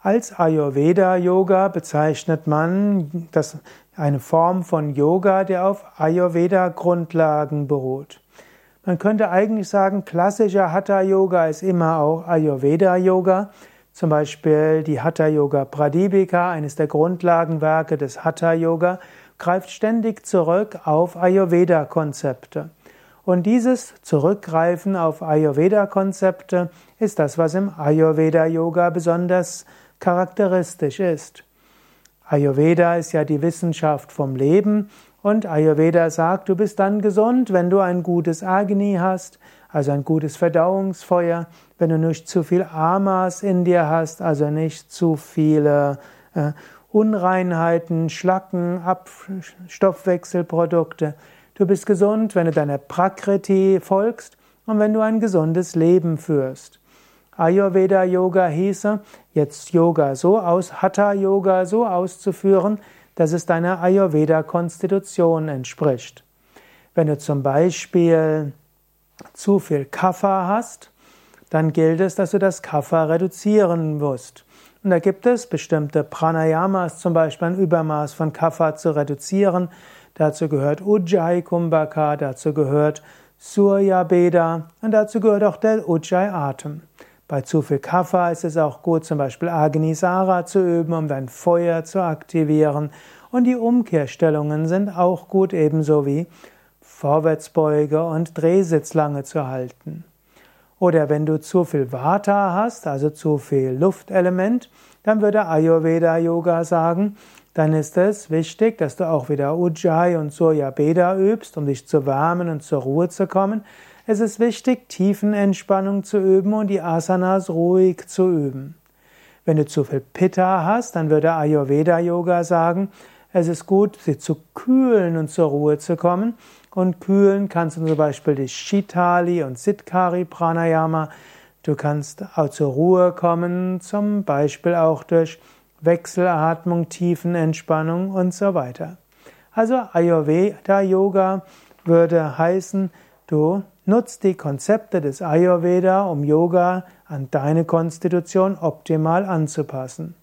Als Ayurveda-Yoga bezeichnet man das, eine Form von Yoga, der auf Ayurveda-Grundlagen beruht. Man könnte eigentlich sagen, klassischer Hatha-Yoga ist immer auch Ayurveda-Yoga. Zum Beispiel die Hatha-Yoga Pradipika, eines der Grundlagenwerke des Hatha-Yoga, greift ständig zurück auf Ayurveda-Konzepte. Und dieses Zurückgreifen auf Ayurveda-Konzepte ist das, was im Ayurveda-Yoga besonders charakteristisch ist. Ayurveda ist ja die Wissenschaft vom Leben und Ayurveda sagt, du bist dann gesund, wenn du ein gutes Agni hast, also ein gutes Verdauungsfeuer, wenn du nicht zu viel Amas in dir hast, also nicht zu viele äh, Unreinheiten, Schlacken, Stoffwechselprodukte. Du bist gesund, wenn du deiner Prakriti folgst und wenn du ein gesundes Leben führst. Ayurveda Yoga hieße, jetzt Yoga so aus, Hatha Yoga so auszuführen, dass es deiner Ayurveda Konstitution entspricht. Wenn du zum Beispiel zu viel Kapha hast, dann gilt es, dass du das Kapha reduzieren musst. Und da gibt es bestimmte Pranayamas, zum Beispiel ein Übermaß von Kapha zu reduzieren. Dazu gehört Ujjayi Kumbhaka, dazu gehört Surya Beda und dazu gehört auch der Ujjayi Atem. Bei zu viel Kapha ist es auch gut, zum Beispiel Agnisara zu üben, um dein Feuer zu aktivieren. Und die Umkehrstellungen sind auch gut, ebenso wie Vorwärtsbeuge und Drehsitzlange zu halten. Oder wenn du zu viel Vata hast, also zu viel Luftelement, dann würde Ayurveda Yoga sagen, dann ist es wichtig, dass du auch wieder Ujjayi und Surya Beda übst, um dich zu wärmen und zur Ruhe zu kommen. Es ist wichtig, Tiefenentspannung zu üben und die Asanas ruhig zu üben. Wenn du zu viel Pitta hast, dann würde Ayurveda Yoga sagen, es ist gut, sie zu kühlen und zur Ruhe zu kommen. Und kühlen kannst du zum Beispiel die Shitali und Siddhkari Pranayama. Du kannst auch zur Ruhe kommen, zum Beispiel auch durch Wechselatmung, Tiefenentspannung und so weiter. Also Ayurveda Yoga würde heißen, du nutzt die Konzepte des Ayurveda, um Yoga an deine Konstitution optimal anzupassen.